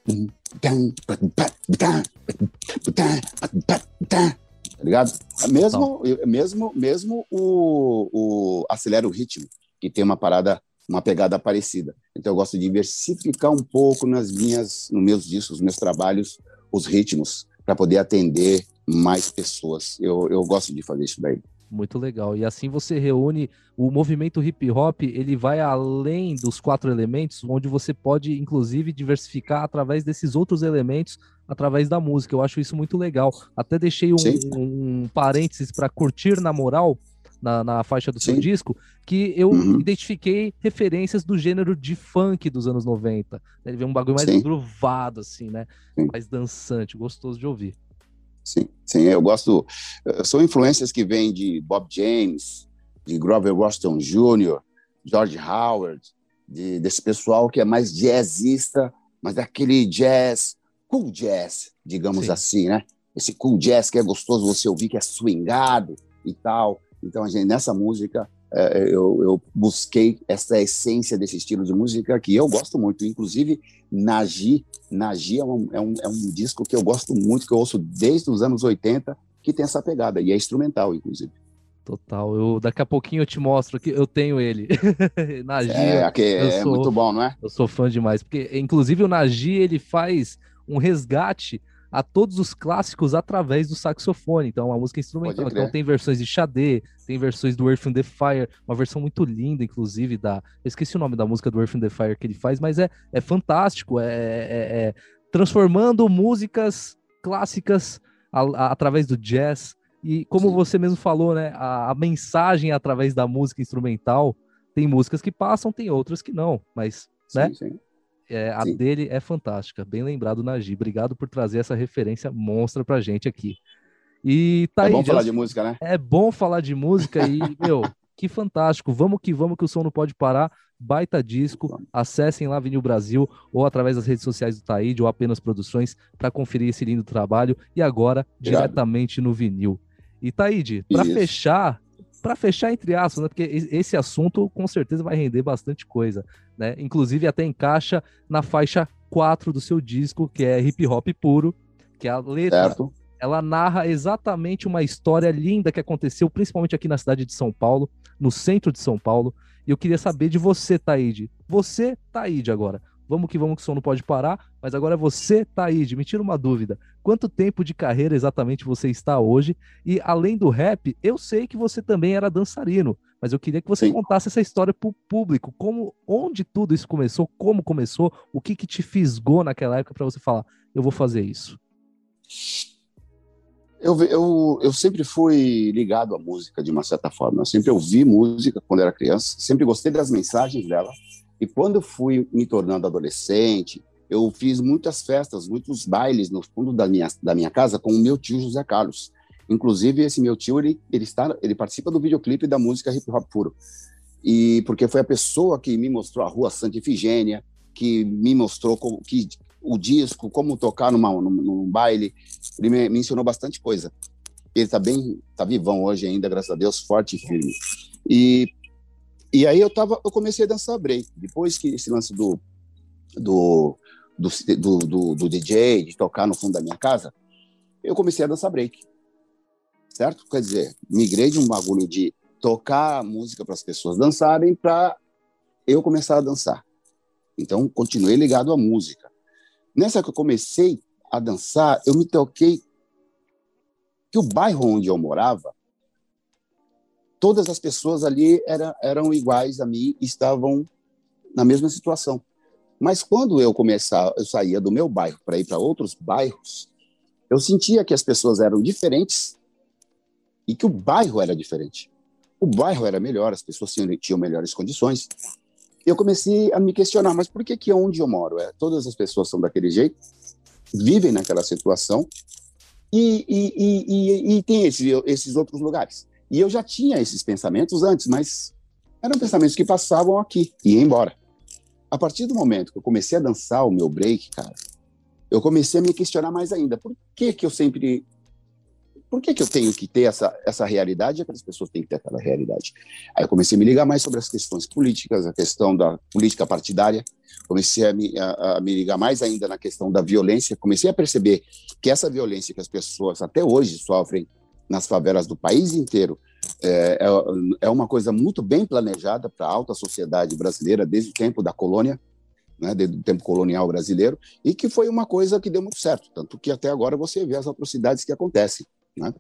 Tá ligado? Mesmo, mesmo, mesmo o, o Acelera o Ritmo, que tem uma parada, uma pegada parecida. Então eu gosto de diversificar um pouco nas minhas, nos meus discos, nos meus trabalhos, os ritmos, para poder atender mais pessoas. Eu, eu gosto de fazer isso daí. Muito legal. E assim você reúne o movimento hip hop, ele vai além dos quatro elementos, onde você pode inclusive diversificar através desses outros elementos, através da música. Eu acho isso muito legal. Até deixei um, um parênteses para curtir na moral. Na, na faixa do Sim. seu disco, que eu uhum. identifiquei referências do gênero de funk dos anos 90. Ele vê um bagulho mais Sim. gruvado, assim, né? Sim. Mais dançante, gostoso de ouvir. Sim, sim, eu gosto. Eh, são influências que vêm de Bob James, de Grover Washington Jr., George Howard, de, desse pessoal que é mais jazzista, mas daquele jazz, cool jazz, digamos sim. assim, né? Esse cool jazz que é gostoso você ouvir, que é swingado e tal. Então, a gente, nessa música, é, eu, eu, busquei essa essência desse estilo de música que eu gosto muito. Inclusive, Nagi, Nagi é um, é, um, é um disco que eu gosto muito, que eu ouço desde os anos 80, que tem essa pegada, e é instrumental, inclusive. Total. Eu, daqui a pouquinho eu te mostro que eu tenho ele. Nagi. É, é sou, muito bom, não é? Eu sou fã demais. Porque, inclusive, o Nagi ele faz um resgate a todos os clássicos através do saxofone. Então, é uma música instrumental. Então, tem versões de Xadê, tem versões do Earth and the Fire, uma versão muito linda, inclusive, da. Eu esqueci o nome da música do Earth and the Fire que ele faz, mas é, é fantástico. É, é, é transformando músicas clássicas a, a, através do jazz. E como Sim. você mesmo falou, né? A, a mensagem através da música instrumental. Tem músicas que passam, tem outras que não, mas. Sim, né? Sim. É, a Sim. dele é fantástica, bem lembrado, Nagi. Obrigado por trazer essa referência monstra pra gente aqui. E tá é aí, bom falar de música, né? É bom falar de música e, meu, que fantástico. Vamos que vamos, que o som não pode parar. Baita disco. Acessem lá Vinil Brasil ou através das redes sociais do Taíde ou apenas produções para conferir esse lindo trabalho. E agora, Obrigado. diretamente no vinil. E Taíde, para fechar, para fechar entre aspas, né? Porque esse assunto com certeza vai render bastante coisa, né? Inclusive até encaixa na faixa 4 do seu disco, que é hip hop puro, que é a letra certo. ela narra exatamente uma história linda que aconteceu principalmente aqui na cidade de São Paulo, no centro de São Paulo. E eu queria saber de você, Taíde. Você, Taíde, agora. Vamos que vamos que o som não pode parar, mas agora é você, Taíde. Me tira uma dúvida. Quanto tempo de carreira exatamente você está hoje? E além do rap, eu sei que você também era dançarino, mas eu queria que você Sim. contasse essa história para o público. Como, onde tudo isso começou, como começou, o que, que te fisgou naquela época para você falar, eu vou fazer isso? Eu, eu, eu sempre fui ligado à música de uma certa forma. Eu sempre ouvi música quando era criança, sempre gostei das mensagens dela e quando eu fui me tornando adolescente, eu fiz muitas festas, muitos bailes no fundo da minha, da minha casa com o meu tio José Carlos. Inclusive, esse meu tio, ele, ele, está, ele participa do videoclipe da música Hip Hop Puro. E porque foi a pessoa que me mostrou a Rua Santa Ifigênia, que me mostrou como, que, o disco, como tocar numa, num, num baile. Ele me, me, ensinou bastante coisa. Ele está bem, está vivão hoje ainda, graças a Deus, forte e firme. E e aí eu tava, eu comecei a dançar break. Depois que esse lance do do, do, do, do, do DJ, de tocar no fundo da minha casa, eu comecei a dançar break. Certo? Quer dizer, migrei de um bagulho de tocar música para as pessoas dançarem para eu começar a dançar. Então, continuei ligado à música. Nessa que eu comecei a dançar, eu me toquei que o bairro onde eu morava todas as pessoas ali era, eram iguais a mim estavam na mesma situação. Mas quando eu começava, eu saía do meu bairro para ir para outros bairros, eu sentia que as pessoas eram diferentes e que o bairro era diferente. O bairro era melhor, as pessoas tinham melhores condições. Eu comecei a me questionar, mas por que que onde eu moro, é, todas as pessoas são daquele jeito, vivem naquela situação e, e, e, e tem esse, esses outros lugares? E eu já tinha esses pensamentos antes, mas eram pensamentos que passavam aqui e embora. A partir do momento que eu comecei a dançar o meu break, cara, eu comecei a me questionar mais ainda. Por que que eu sempre por que, que eu tenho que ter essa, essa realidade aquelas pessoas têm que ter aquela realidade? Aí eu comecei a me ligar mais sobre as questões políticas, a questão da política partidária, comecei a me, a, a me ligar mais ainda na questão da violência, comecei a perceber que essa violência que as pessoas até hoje sofrem nas favelas do país inteiro. É, é, é uma coisa muito bem planejada para a alta sociedade brasileira desde o tempo da colônia, né, desde o tempo colonial brasileiro, e que foi uma coisa que deu muito certo, tanto que até agora você vê as atrocidades que acontecem. Né?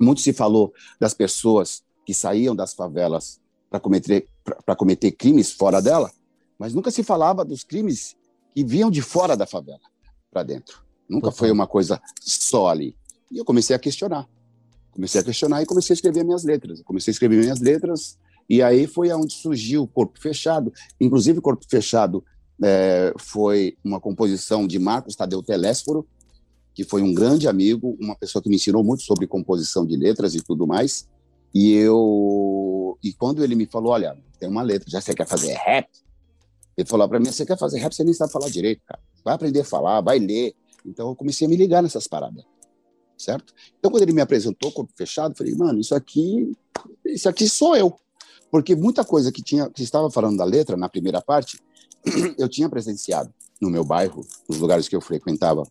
Muito se falou das pessoas que saíam das favelas para cometer, cometer crimes fora dela, mas nunca se falava dos crimes que vinham de fora da favela para dentro. Nunca foi uma coisa só ali. E eu comecei a questionar comecei a questionar e comecei a escrever minhas letras. comecei a escrever minhas letras e aí foi aonde surgiu o Corpo Fechado. Inclusive, o Corpo Fechado é, foi uma composição de Marcos Tadeu Telésforo, que foi um grande amigo, uma pessoa que me ensinou muito sobre composição de letras e tudo mais. E eu e quando ele me falou, olha, tem uma letra, já você quer fazer rap? Ele falou para mim, você quer fazer rap, você nem sabe falar direito, cara. Vai aprender a falar, vai ler. Então eu comecei a me ligar nessas paradas certo? Então, quando ele me apresentou corpo fechado, eu falei, mano, isso aqui, isso aqui sou eu. Porque muita coisa que tinha, que estava falando da letra na primeira parte, eu tinha presenciado no meu bairro, nos lugares que eu frequentava.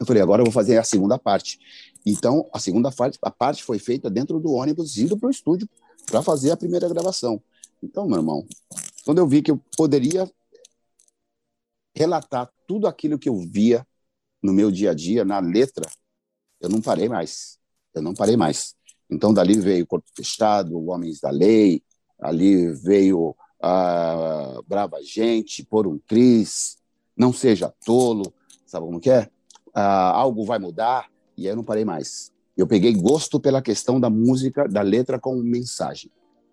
Eu falei, agora eu vou fazer a segunda parte. Então, a segunda parte, a parte foi feita dentro do ônibus, indo para o estúdio para fazer a primeira gravação. Então, meu irmão, quando eu vi que eu poderia relatar tudo aquilo que eu via no meu dia a dia, na letra, eu não parei mais. Eu não parei mais. Então, dali veio Corpo Fechado, Homens da Lei, ali veio a Brava Gente, Por um Cris, Não Seja Tolo, sabe como que é? Ah, algo vai mudar, e aí eu não parei mais. Eu peguei gosto pela questão da música, da letra com mensagem.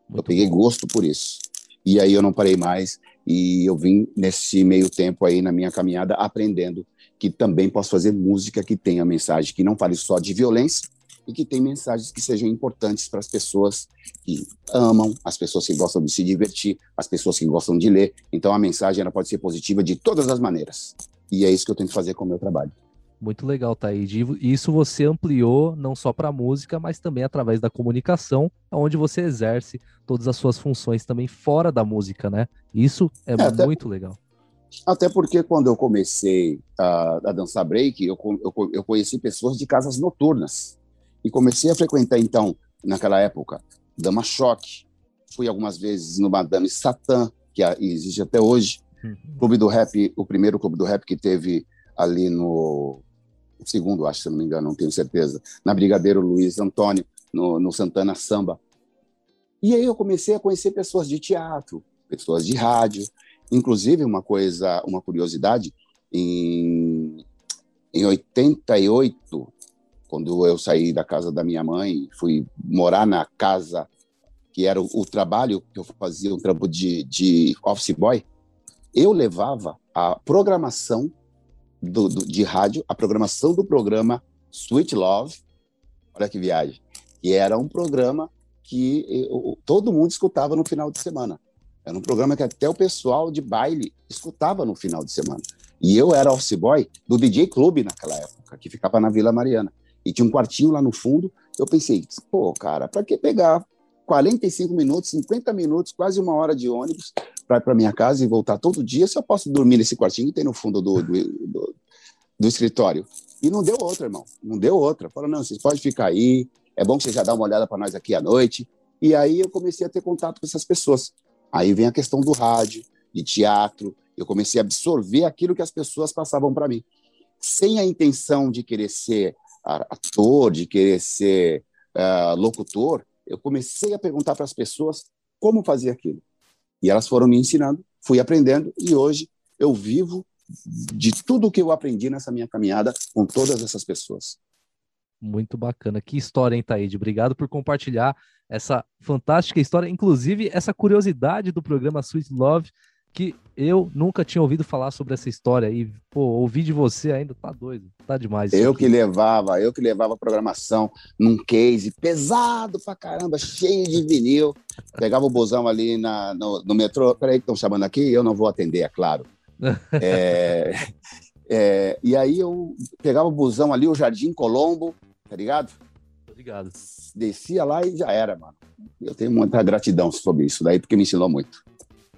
Muito eu peguei bom. gosto por isso. E aí eu não parei mais, E eu vim nesse meio tempo aí na minha caminhada aprendendo que também posso fazer música que tenha mensagem que não fale só de violência e que tem mensagens que sejam importantes para as pessoas que amam, as pessoas que gostam de se divertir, as pessoas que gostam de ler. Então a mensagem ela pode ser positiva de todas as maneiras. E é isso que eu tento fazer com o meu trabalho. Muito legal, Taíde. E isso você ampliou não só para a música, mas também através da comunicação, onde você exerce todas as suas funções também fora da música, né? Isso é, é muito até, legal. Até porque quando eu comecei a, a dançar break, eu, eu, eu conheci pessoas de casas noturnas. E comecei a frequentar, então, naquela época, Dama Choque. Fui algumas vezes no Madame Satã, que existe até hoje. Uhum. Clube do Rap, o primeiro clube do rap que teve ali no segundo, acho, se não me engano, não tenho certeza, na Brigadeiro Luiz Antônio, no, no Santana Samba. E aí eu comecei a conhecer pessoas de teatro, pessoas de rádio, inclusive uma coisa, uma curiosidade, em, em 88, quando eu saí da casa da minha mãe, fui morar na casa que era o, o trabalho que eu fazia, um trampo de, de office boy, eu levava a programação do, do, de rádio, a programação do programa Sweet Love, olha que viagem, que era um programa que eu, todo mundo escutava no final de semana. Era um programa que até o pessoal de baile escutava no final de semana. E eu era office boy do DJ Clube naquela época, que ficava na Vila Mariana. E tinha um quartinho lá no fundo. Eu pensei, pô, cara, para que pegar 45 minutos, 50 minutos, quase uma hora de ônibus para para minha casa e voltar todo dia se eu posso dormir nesse quartinho que tem no fundo do, do, do, do escritório? E não deu outra, irmão. Não deu outra. Falou, não, vocês podem ficar aí. É bom que você já dá uma olhada para nós aqui à noite. E aí eu comecei a ter contato com essas pessoas. Aí vem a questão do rádio, de teatro. Eu comecei a absorver aquilo que as pessoas passavam para mim. Sem a intenção de querer ser ator, de querer ser uh, locutor, eu comecei a perguntar para as pessoas como fazer aquilo. E elas foram me ensinando, fui aprendendo e hoje eu vivo de tudo que eu aprendi nessa minha caminhada com todas essas pessoas. Muito bacana. Que história, hein, Taíde? Obrigado por compartilhar essa fantástica história, inclusive essa curiosidade do programa Sweet Love, que eu nunca tinha ouvido falar sobre essa história e, pô, ouvir de você ainda tá doido, tá demais. Eu que levava, eu que levava a programação num case pesado pra caramba, cheio de vinil. Pegava o busão ali na, no, no metrô, peraí que estão chamando aqui, eu não vou atender, é claro. é, é, e aí eu pegava o busão ali, o Jardim Colombo, tá ligado? Obrigado. Descia lá e já era, mano. Eu tenho muita gratidão sobre isso daí, porque me ensinou muito.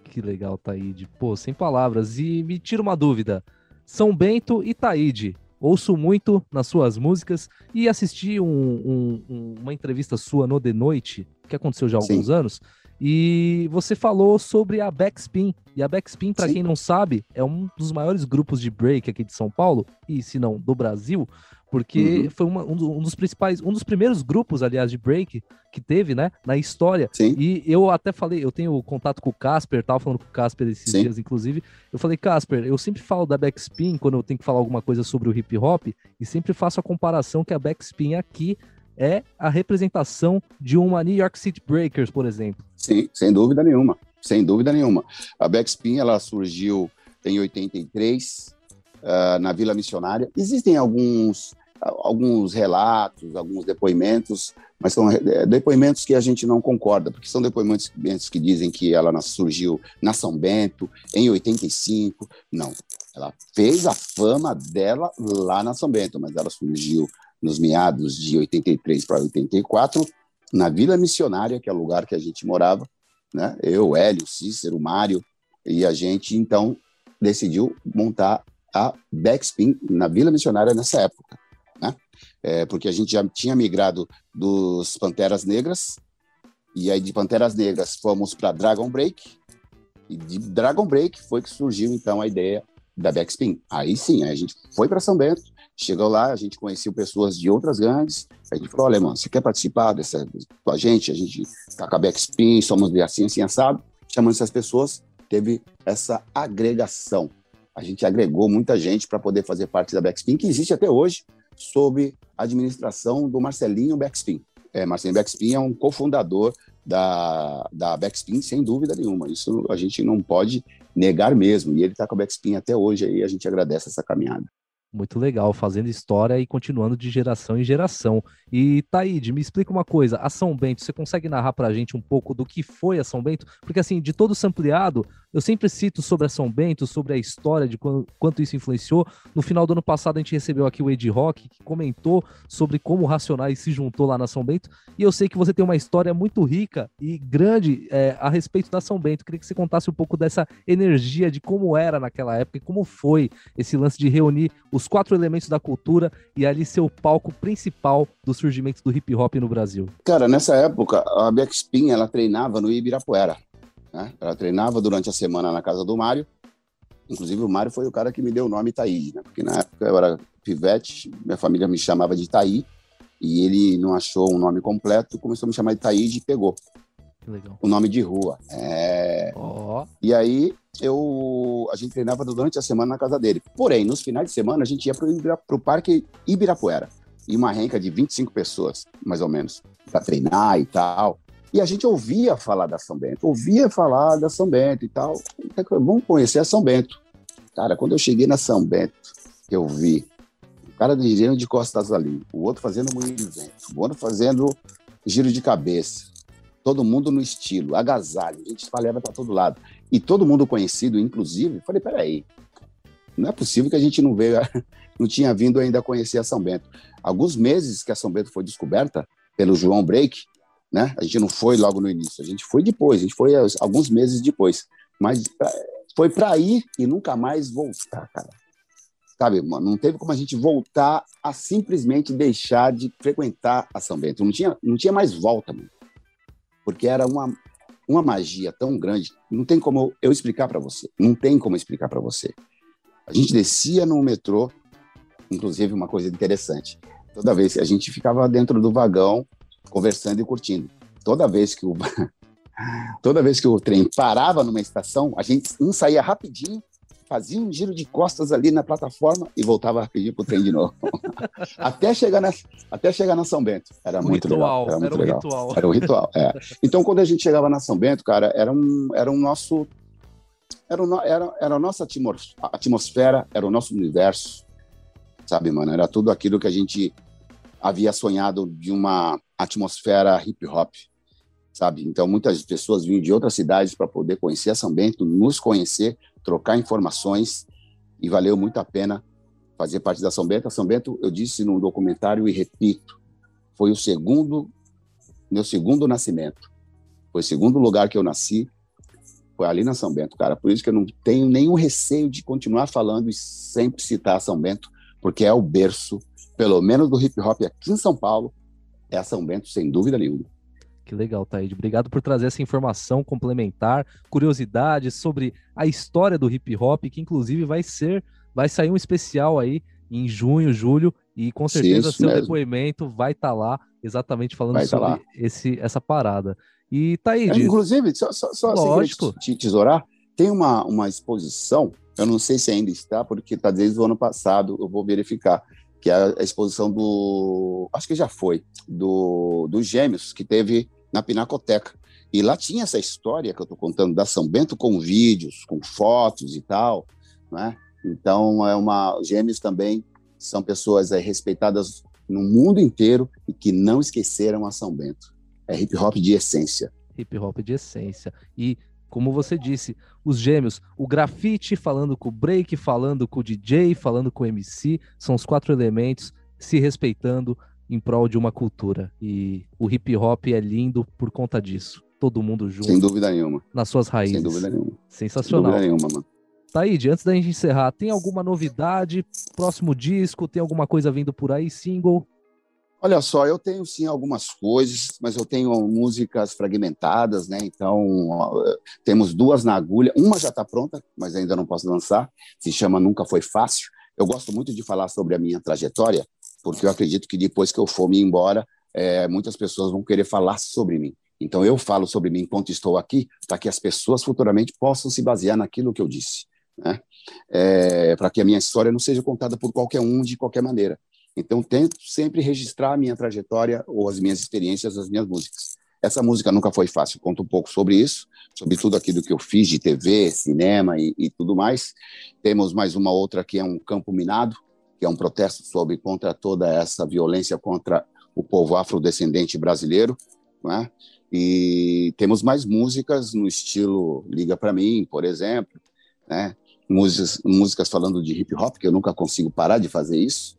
Que legal, Taíde. Pô, sem palavras. E me tira uma dúvida. São Bento e Taíde. Ouço muito nas suas músicas e assisti um, um, um, uma entrevista sua no The Noite, que aconteceu já há alguns Sim. anos, e você falou sobre a Backspin. E a Backspin, para quem não sabe, é um dos maiores grupos de break aqui de São Paulo, e se não, do Brasil porque uhum. foi uma, um, dos principais, um dos primeiros grupos, aliás, de break que teve, né, na história. Sim. E eu até falei, eu tenho contato com o Casper, tava falando com o Casper esses Sim. dias, inclusive. Eu falei, Casper, eu sempre falo da backspin quando eu tenho que falar alguma coisa sobre o hip hop e sempre faço a comparação que a backspin aqui é a representação de uma New York City Breakers, por exemplo. Sim, sem dúvida nenhuma, sem dúvida nenhuma. A backspin ela surgiu em 83 uh, na Vila Missionária. Existem alguns, alguns relatos, alguns depoimentos, mas são é, depoimentos que a gente não concorda, porque são depoimentos que dizem que ela surgiu na São Bento em 85. Não, ela fez a fama dela lá na São Bento, mas ela surgiu nos meados de 83 para 84 na Vila Missionária, que é o lugar que a gente morava, né? Eu, Hélio, Cícero, Mário, e a gente então decidiu montar a Backspin na Vila Missionária nessa época, né? É, porque a gente já tinha migrado dos Panteras Negras, e aí de Panteras Negras fomos para Dragon Break, e de Dragon Break foi que surgiu então a ideia da Backspin. Aí sim, a gente foi para São Bento, chegou lá, a gente conheceu pessoas de outras gangues, a gente falou, olha, mano, você quer participar dessa, com a gente? A gente tá com a Backspin, somos de assim, assim, assado. Chamando essas pessoas, teve essa agregação a gente agregou muita gente para poder fazer parte da Backspin, que existe até hoje, sob a administração do Marcelinho Backspin. É, Marcelinho Backspin é um cofundador da, da Backspin, sem dúvida nenhuma. Isso a gente não pode negar mesmo. E ele está com a Backspin até hoje aí, a gente agradece essa caminhada. Muito legal, fazendo história e continuando de geração em geração. E Taíde, me explica uma coisa, a São Bento, você consegue narrar pra gente um pouco do que foi a São Bento? Porque assim, de todo o sampleado, eu sempre cito sobre a São Bento, sobre a história de quanto isso influenciou. No final do ano passado a gente recebeu aqui o Ed Rock, que comentou sobre como o Racionais se juntou lá na São Bento. E eu sei que você tem uma história muito rica e grande é, a respeito da São Bento. Queria que você contasse um pouco dessa energia, de como era naquela época e como foi esse lance de reunir os quatro elementos da cultura e ali ser o palco principal do surgimento do hip hop no Brasil. Cara, nessa época a Backspin ela treinava no Ibirapuera. Né? Ela treinava durante a semana na casa do Mário. Inclusive, o Mário foi o cara que me deu o nome Itaí, né? porque na época eu era pivete, minha família me chamava de Itaí, e ele não achou um nome completo, começou a me chamar de Itaí e pegou. O nome de rua. É... Oh. E aí eu a gente treinava durante a semana na casa dele. Porém, nos finais de semana a gente ia para o Parque Ibirapuera. E uma renca de 25 pessoas, mais ou menos, para treinar e tal. E a gente ouvia falar da São Bento, ouvia falar da São Bento e tal. Vamos conhecer a São Bento. Cara, quando eu cheguei na São Bento, eu vi o cara dirigindo de costas ali, o outro fazendo moinho de vento, o outro fazendo giro de cabeça, todo mundo no estilo, agasalho, a gente espalhava para todo lado. E todo mundo conhecido, inclusive, falei, peraí, não é possível que a gente não veio, não tinha vindo ainda conhecer a São Bento. Alguns meses que a São Bento foi descoberta pelo João Break, né? A gente não foi logo no início, a gente foi depois, a gente foi alguns meses depois. Mas foi para ir e nunca mais voltar, cara. Sabe, mano, não teve como a gente voltar a simplesmente deixar de frequentar a São Bento. Não tinha, não tinha mais volta, mano. Porque era uma, uma magia tão grande. Não tem como eu explicar para você. Não tem como explicar para você. A gente descia no metrô, inclusive uma coisa interessante. Toda vez a gente ficava dentro do vagão conversando e curtindo. Toda vez que o toda vez que o trem parava numa estação, a gente um saía rapidinho, fazia um giro de costas ali na plataforma e voltava rapidinho pro trem de novo. até chegar na até chegar na São Bento. Era o muito ritual, legal. Era, muito era legal. ritual. Era um ritual. É. Então quando a gente chegava na São Bento, cara, era um era um nosso era, um, era, era a nossa atmosfera, era o nosso universo, sabe, mano? Era tudo aquilo que a gente havia sonhado de uma atmosfera hip hop, sabe? Então muitas pessoas vinham de outras cidades para poder conhecer São Bento, nos conhecer, trocar informações e valeu muito a pena fazer parte da São Bento. A São Bento, eu disse no documentário e repito, foi o segundo meu segundo nascimento. Foi o segundo lugar que eu nasci, foi ali na São Bento, cara. Por isso que eu não tenho nenhum receio de continuar falando e sempre citar São Bento, porque é o berço pelo menos do hip hop aqui em São Paulo, é a São Bento, sem dúvida nenhuma. Que legal, Taíde. Obrigado por trazer essa informação complementar, curiosidades sobre a história do hip hop, que inclusive vai ser, vai sair um especial aí em junho, julho, e com certeza Sim, seu mesmo. depoimento vai estar tá lá, exatamente falando vai tá sobre tá esse, essa parada. E Taíde. É, inclusive, só, só, só lógico. te tesourar, tem uma, uma exposição, eu não sei se ainda está, porque está desde o ano passado, eu vou verificar que é a exposição do. Acho que já foi, do, dos Gêmeos, que teve na Pinacoteca. E lá tinha essa história que eu estou contando da São Bento com vídeos, com fotos e tal, né? Então, é uma. Gêmeos também são pessoas é, respeitadas no mundo inteiro e que não esqueceram a São Bento. É hip hop de essência. Hip hop de essência. E como você disse, os gêmeos, o grafite falando com o break, falando com o DJ, falando com o MC, são os quatro elementos se respeitando em prol de uma cultura. E o hip hop é lindo por conta disso. Todo mundo junto. Sem dúvida nenhuma. Nas suas raízes. Sem dúvida nenhuma. Sensacional. Sem dúvida nenhuma, mano. Taíde, antes da gente encerrar, tem alguma novidade? Próximo disco? Tem alguma coisa vindo por aí? Single? Olha só, eu tenho sim algumas coisas, mas eu tenho músicas fragmentadas, né? Então, temos duas na agulha. Uma já está pronta, mas ainda não posso lançar. Se chama Nunca Foi Fácil. Eu gosto muito de falar sobre a minha trajetória, porque eu acredito que depois que eu for me embora, é, muitas pessoas vão querer falar sobre mim. Então, eu falo sobre mim enquanto estou aqui, para que as pessoas futuramente possam se basear naquilo que eu disse. Né? É, para que a minha história não seja contada por qualquer um de qualquer maneira Então, tento sempre registrar a minha trajetória ou as minhas experiências, as minhas músicas. Essa música nunca foi fácil, conto um pouco sobre isso, sobre tudo aquilo que eu fiz de TV, cinema e, e tudo mais. Temos mais uma outra que é um campo minado, que é um protesto sobre contra toda essa violência contra o povo afrodescendente brasileiro, né? E temos mais músicas no estilo Liga para mim, por exemplo, né? Músicas, músicas falando de hip hop, que eu nunca consigo parar de fazer isso.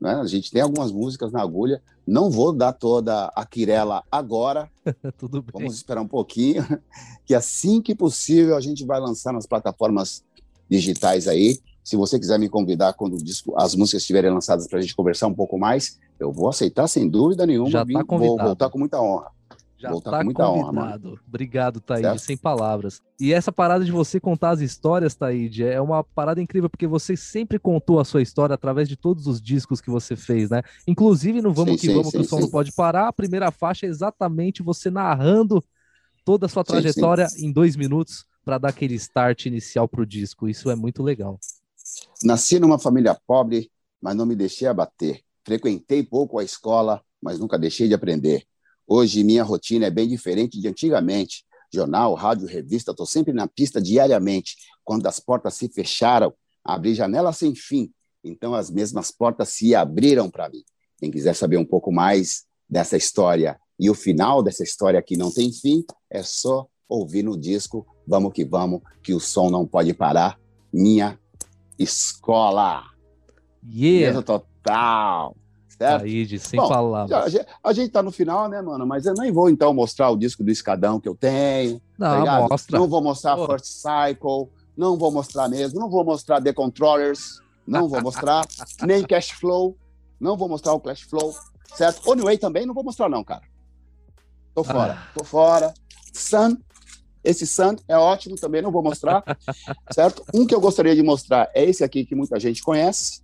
Né? A gente tem algumas músicas na agulha. Não vou dar toda a quirela agora. Tudo bem. Vamos esperar um pouquinho, que assim que possível a gente vai lançar nas plataformas digitais aí. Se você quiser me convidar quando as músicas estiverem lançadas para a gente conversar um pouco mais, eu vou aceitar sem dúvida nenhuma. Já tá convidado. Vou voltar com muita honra. Já Voltar tá com muita convidado. Honra, Obrigado, Taíde, sem palavras. E essa parada de você contar as histórias, Taíde, é uma parada incrível, porque você sempre contou a sua história através de todos os discos que você fez, né? Inclusive no Vamos sim, Que sim, Vamos, sim, que o som não pode parar, a primeira faixa é exatamente você narrando toda a sua trajetória em dois minutos para dar aquele start inicial pro disco. Isso é muito legal. Nasci numa família pobre, mas não me deixei abater. Frequentei pouco a escola, mas nunca deixei de aprender. Hoje minha rotina é bem diferente de antigamente. Jornal, rádio, revista, estou sempre na pista diariamente. Quando as portas se fecharam, abri janela sem fim. Então as mesmas portas se abriram para mim. Quem quiser saber um pouco mais dessa história e o final dessa história que não tem fim, é só ouvir no disco Vamos que vamos, que o som não pode parar. Minha escola. Yeah. total certo? Aí, sem Bom, palavras. A, gente tá no final, né, mano? Mas eu nem vou, então, mostrar o disco do Escadão que eu tenho. Não, tá mostra. Não vou mostrar Pô. First Cycle, não vou mostrar mesmo, não vou mostrar The Controllers, não vou mostrar, nem Cash Flow, não vou mostrar o Cash Flow, certo? Anyway também não vou mostrar não, cara. Tô fora, ah. tô fora. Sun, esse Sun é ótimo também, não vou mostrar, certo? Um que eu gostaria de mostrar é esse aqui que muita gente conhece,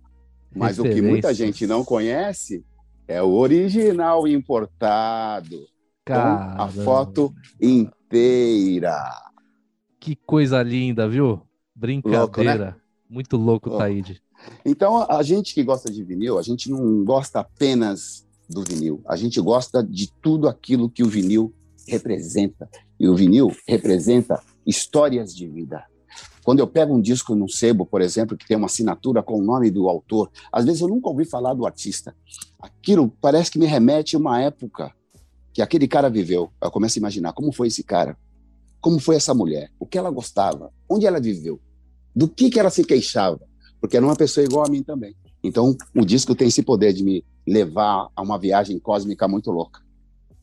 mas o que muita gente não conhece é o original importado. Com a foto inteira. Que coisa linda, viu? Brincadeira. Louco, né? Muito louco, louco, Taíde. Então, a gente que gosta de vinil, a gente não gosta apenas do vinil. A gente gosta de tudo aquilo que o vinil representa. E o vinil representa histórias de vida. Quando eu pego um disco num sebo, por exemplo, que tem uma assinatura com o nome do autor, às vezes eu nunca ouvi falar do artista. Aquilo parece que me remete a uma época que aquele cara viveu. Eu começo a imaginar como foi esse cara, como foi essa mulher, o que ela gostava, onde ela viveu, do que, que ela se queixava, porque era uma pessoa igual a mim também. Então, o disco tem esse poder de me levar a uma viagem cósmica muito louca.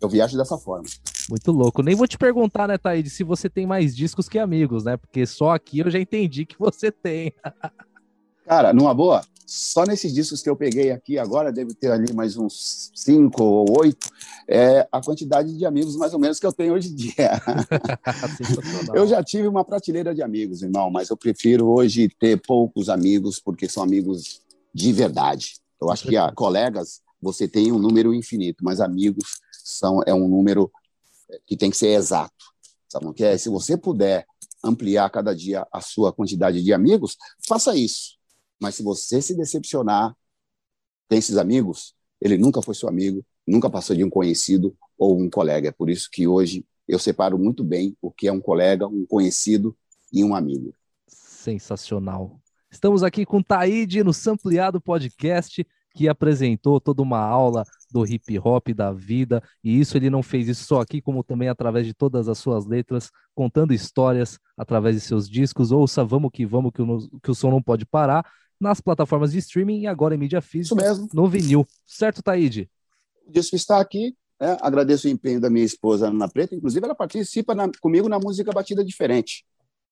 Eu viajo dessa forma. Muito louco. Nem vou te perguntar, né, Thaíde, se você tem mais discos que amigos, né? Porque só aqui eu já entendi que você tem. Cara, numa boa, só nesses discos que eu peguei aqui agora, deve ter ali mais uns cinco ou oito, é a quantidade de amigos mais ou menos que eu tenho hoje em dia. eu já tive uma prateleira de amigos, irmão, mas eu prefiro hoje ter poucos amigos, porque são amigos de verdade. Eu acho que a colegas você tem um número infinito, mas amigos são é um número que tem que ser exato. Sabe o que é? Se você puder ampliar cada dia a sua quantidade de amigos, faça isso. Mas se você se decepcionar, tem esses amigos, ele nunca foi seu amigo, nunca passou de um conhecido ou um colega. É por isso que hoje eu separo muito bem o que é um colega, um conhecido e um amigo. Sensacional. Estamos aqui com Taíde no Sampleado Podcast, que apresentou toda uma aula do hip hop, da vida, e isso ele não fez isso só aqui, como também através de todas as suas letras, contando histórias através de seus discos. Ouça Vamos que Vamos, que o, que o som não pode parar, nas plataformas de streaming e agora em mídia física, no vinil. Certo, Taíde? O disco está aqui, né? agradeço o empenho da minha esposa Ana Preta, inclusive ela participa na, comigo na música Batida Diferente.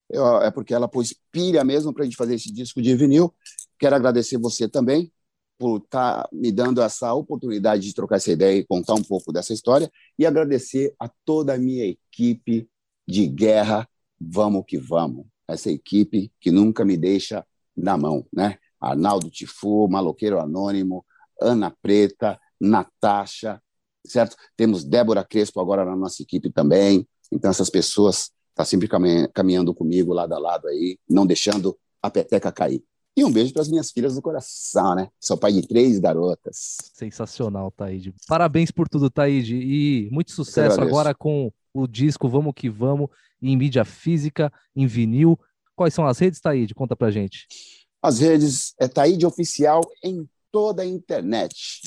Eu, é porque ela pôs pilha mesmo para a gente fazer esse disco de vinil. Quero agradecer você também por estar tá me dando essa oportunidade de trocar essa ideia e contar um pouco dessa história e agradecer a toda a minha equipe de guerra. Vamos que vamos. Essa equipe que nunca me deixa na mão, né? Arnaldo Tifu, Maloqueiro Anônimo, Ana Preta, Natasha, certo? Temos Débora Crespo agora na nossa equipe também. Então, essas pessoas estão tá sempre caminhando comigo lado a lado aí, não deixando a peteca cair. E um beijo para as minhas filhas do coração, né? Sou pai de três garotas. Sensacional, Taíde. Parabéns por tudo, Taíde. E muito sucesso agora com o disco Vamos Que Vamos em mídia física, em vinil. Quais são as redes, Taíde? Conta pra gente. As redes é Taíde Oficial em toda a internet.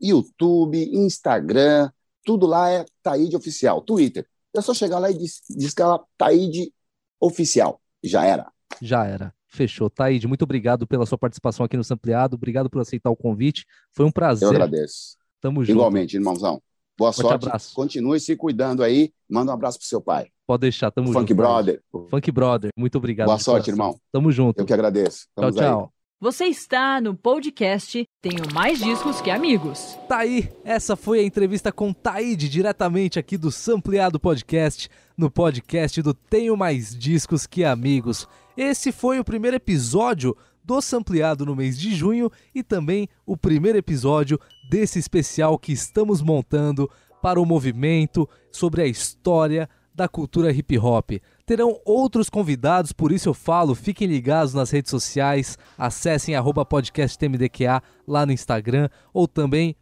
YouTube, Instagram, tudo lá é Taíde Oficial. Twitter. É só chegar lá e diz, diz que ela Taíde Oficial. Já era. Já era. Fechou. Taíde, muito obrigado pela sua participação aqui no Sampleado. Obrigado por aceitar o convite. Foi um prazer. Eu agradeço. Tamo junto. Igualmente, irmãozão. Boa Forte sorte. Abraço. Continue se cuidando aí. Manda um abraço pro seu pai. Pode deixar, tamo Funk junto. Funk Brother. Funk Brother, muito obrigado. Boa sorte, irmão. Tamo junto. Eu que agradeço. Tamo tchau, tchau. Você está no podcast Tenho Mais Discos Que Amigos. Tá aí, essa foi a entrevista com Taíde, diretamente aqui do Sampleado Podcast, no podcast do Tenho Mais Discos Que Amigos. Esse foi o primeiro episódio do Sampleado no mês de junho e também o primeiro episódio desse especial que estamos montando para o movimento sobre a história da cultura hip hop. Terão outros convidados, por isso eu falo, fiquem ligados nas redes sociais, acessem podcastmdqa lá no Instagram ou também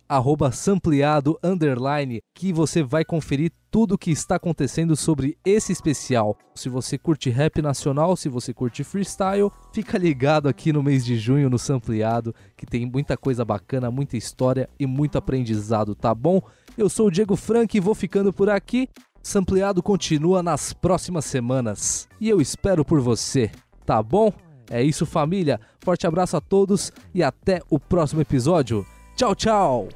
sampleado underline, que você vai conferir tudo o que está acontecendo sobre esse especial. Se você curte rap nacional, se você curte freestyle, fica ligado aqui no mês de junho no Sampleado, que tem muita coisa bacana, muita história e muito aprendizado, tá bom? Eu sou o Diego Frank e vou ficando por aqui. Sampleado continua nas próximas semanas e eu espero por você, tá bom? É isso, família. Forte abraço a todos e até o próximo episódio. Tchau, tchau!